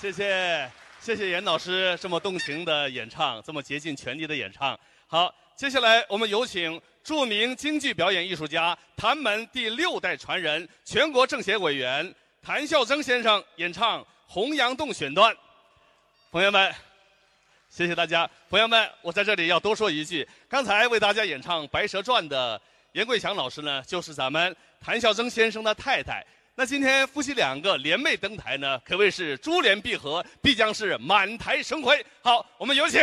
谢谢谢谢严老师这么动情的演唱，这么竭尽全力的演唱。好，接下来我们有请著名京剧表演艺术家谭门第六代传人、全国政协委员谭孝增先生演唱《洪阳洞》选段。朋友们，谢谢大家。朋友们，我在这里要多说一句，刚才为大家演唱《白蛇传》的严贵强老师呢，就是咱们谭孝增先生的太太。那今天夫妻两个联袂登台呢，可谓是珠联璧合，必将是满台生辉。好，我们有请。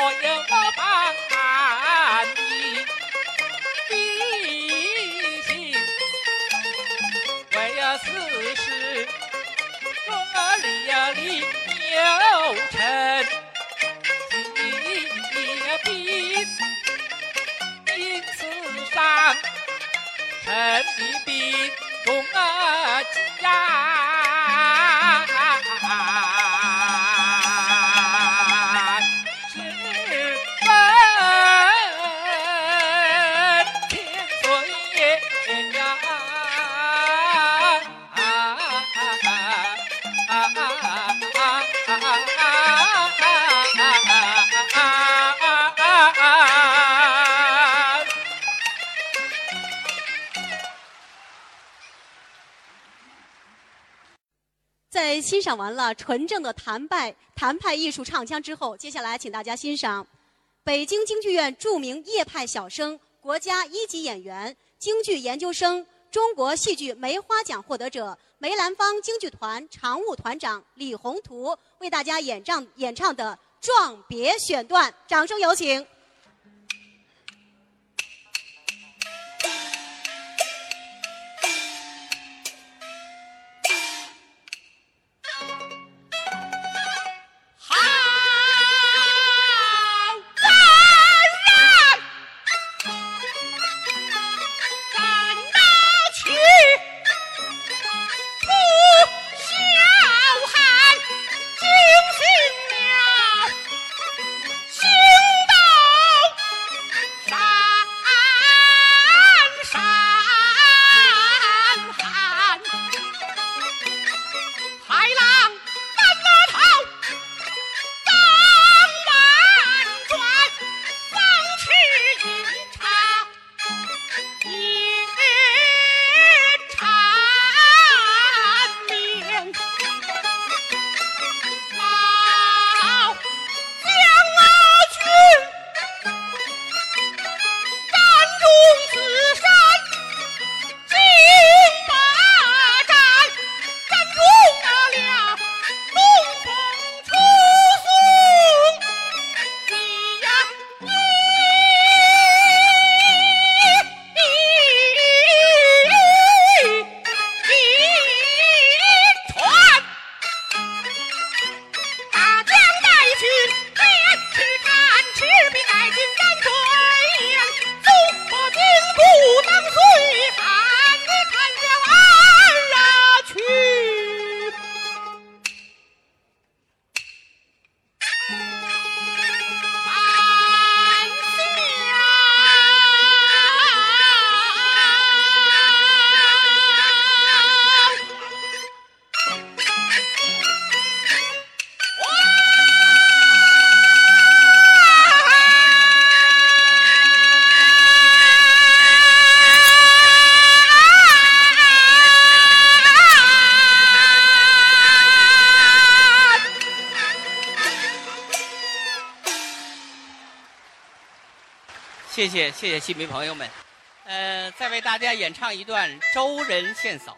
我有帮你必行，为了此事。中儿里呀里有成疾病，因此上陈的赏完了纯正的谭派谭派艺术唱腔之后，接下来请大家欣赏北京京剧院著名叶派小生、国家一级演员、京剧研究生、中国戏剧梅花奖获得者梅兰芳京剧团常务团长李宏图为大家演唱演唱的《壮别》选段，掌声有请。谢谢谢谢戏迷朋友们，呃，再为大家演唱一段《周人献嫂》。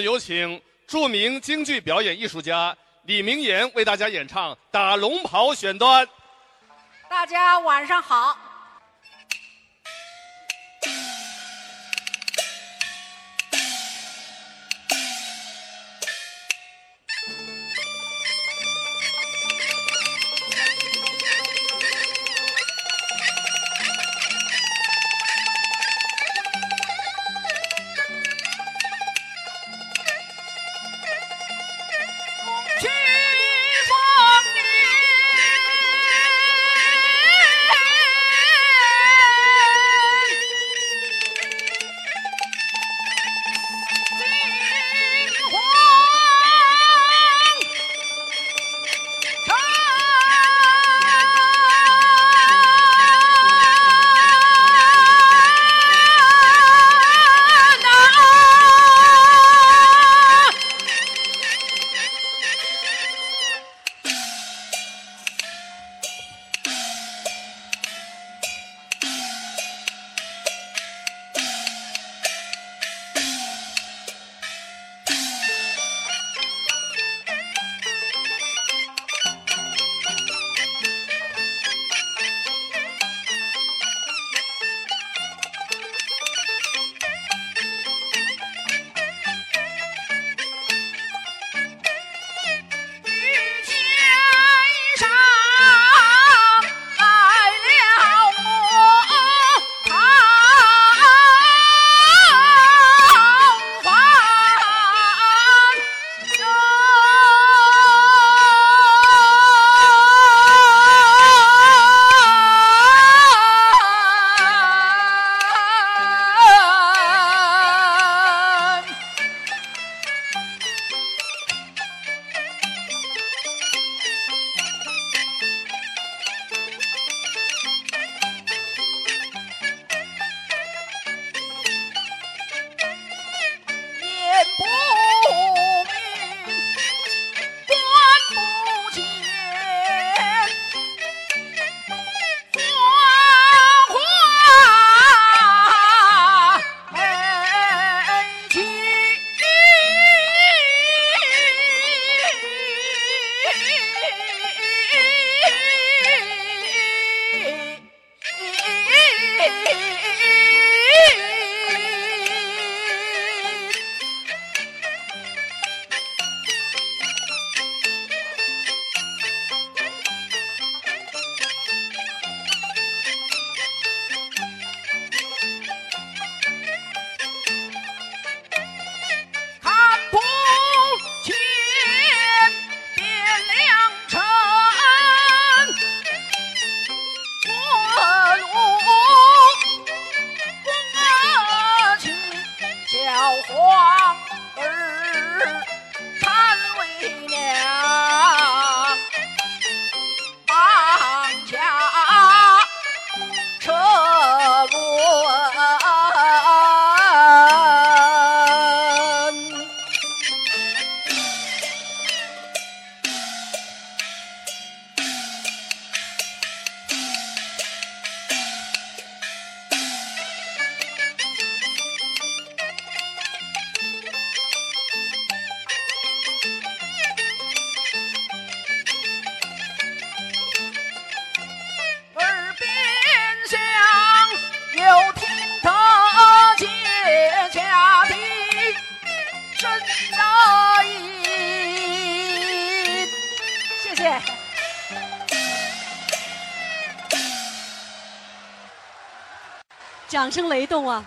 有请著名京剧表演艺术家李明岩为大家演唱《打龙袍》选段。大家晚上好。掌声雷动啊！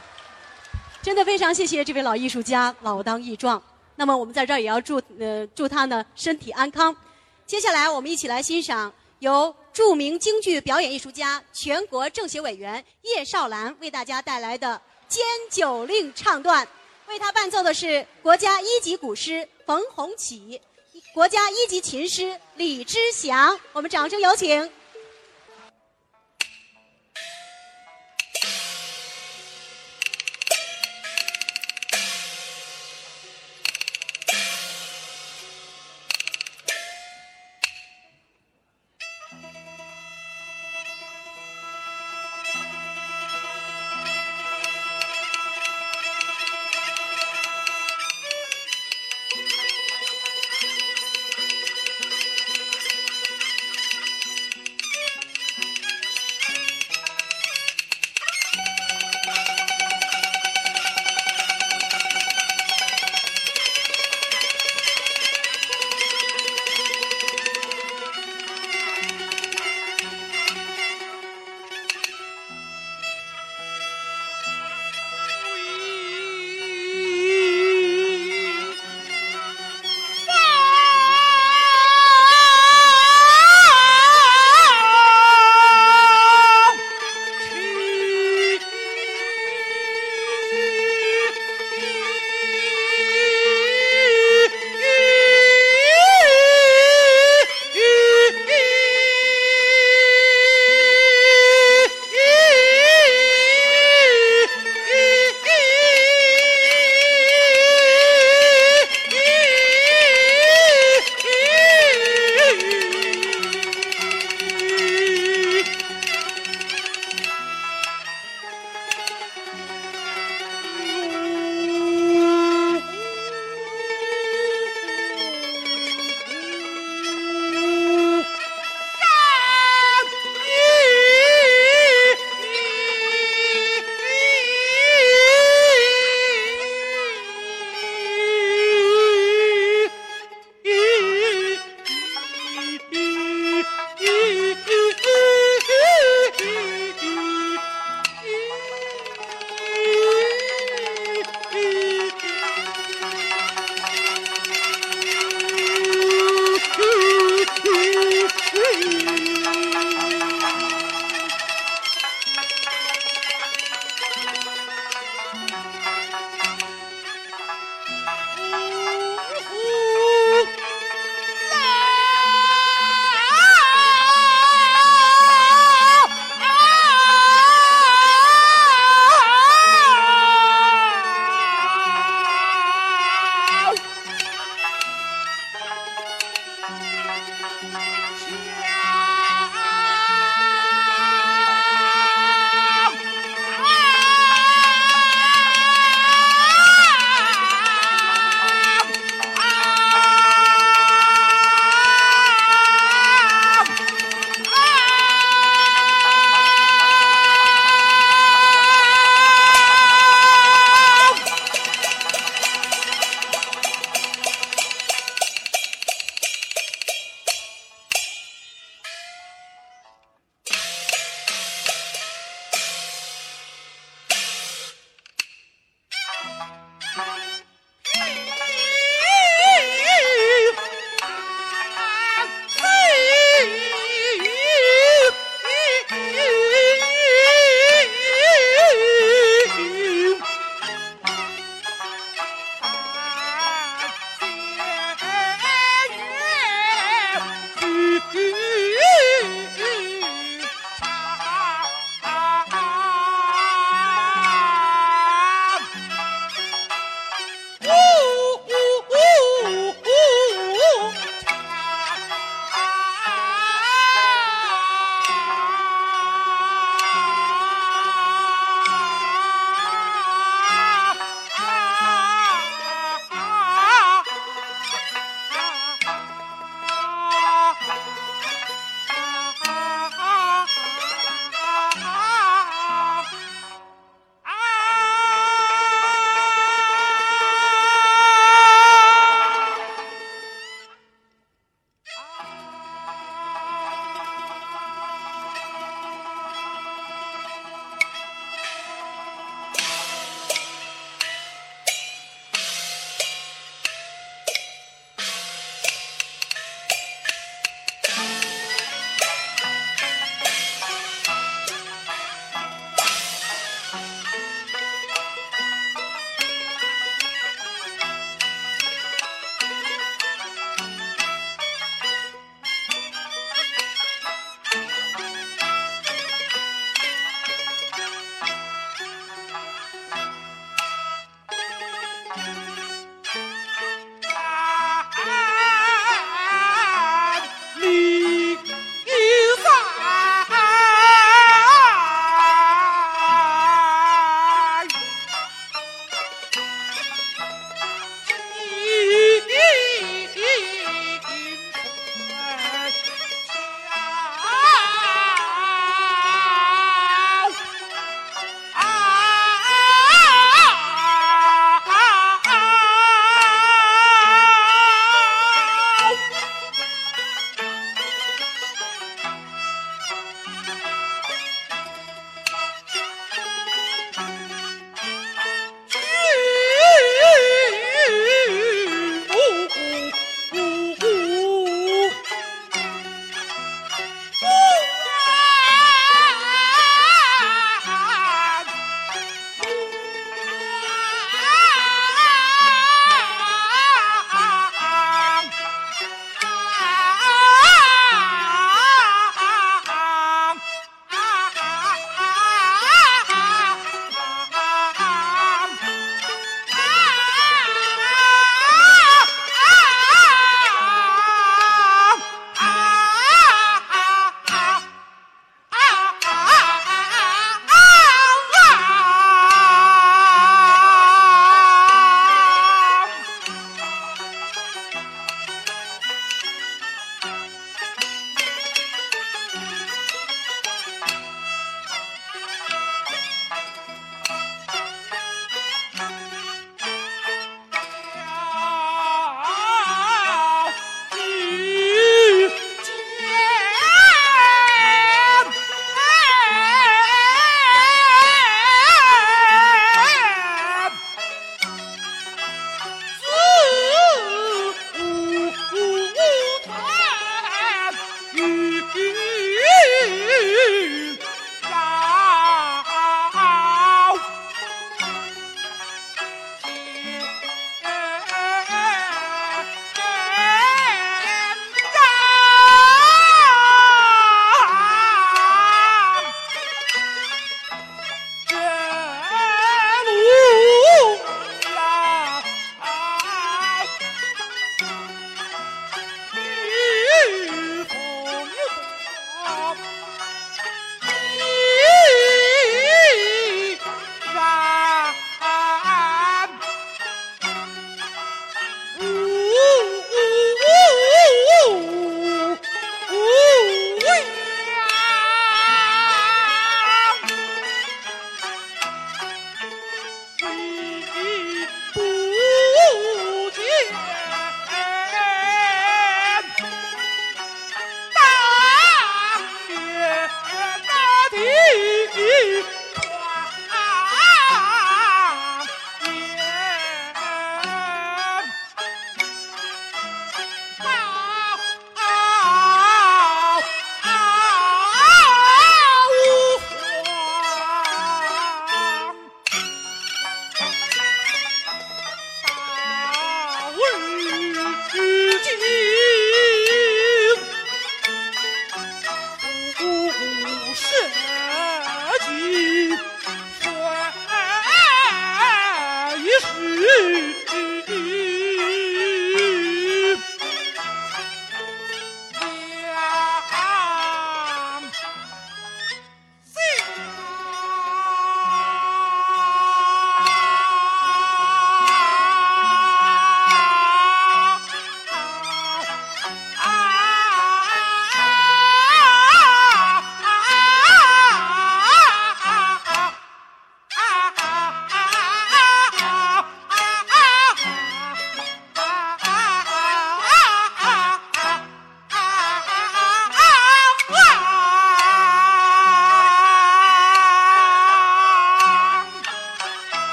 真的非常谢谢这位老艺术家，老当益壮。那么我们在这儿也要祝呃祝他呢身体安康。接下来我们一起来欣赏由著名京剧表演艺术家、全国政协委员叶绍兰为大家带来的《监酒令》唱段。为他伴奏的是国家一级古师冯洪启，国家一级琴师李之祥。我们掌声有请。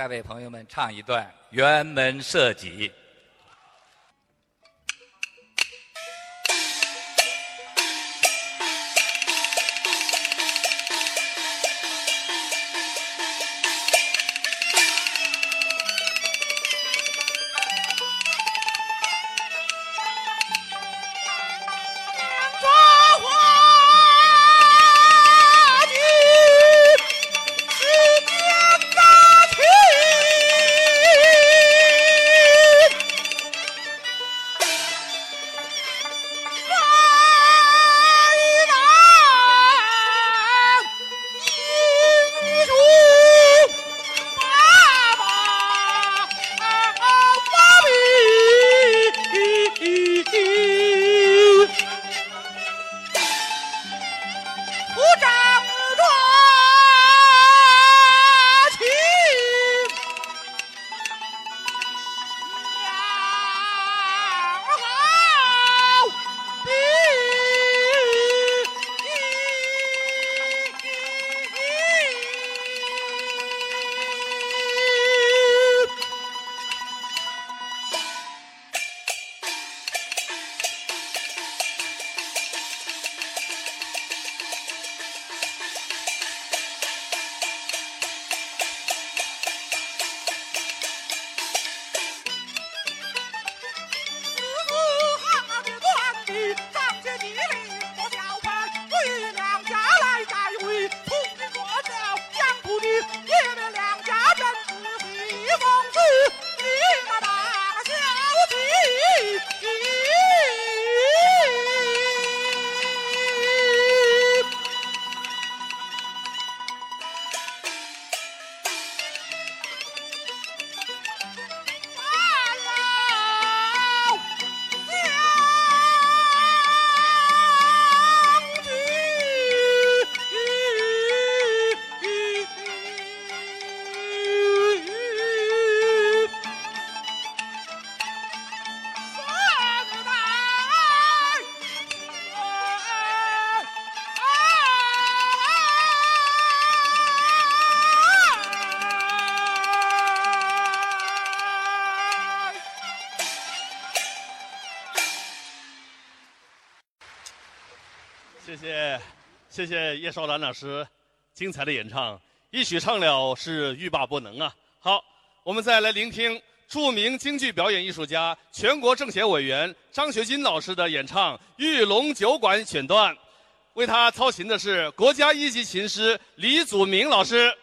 再为朋友们唱一段《辕门射戟》。叶绍兰老师精彩的演唱，一曲唱了是欲罢不能啊！好，我们再来聆听著名京剧表演艺术家、全国政协委员张学金老师的演唱《玉龙酒馆》选段，为他操琴的是国家一级琴师李祖明老师。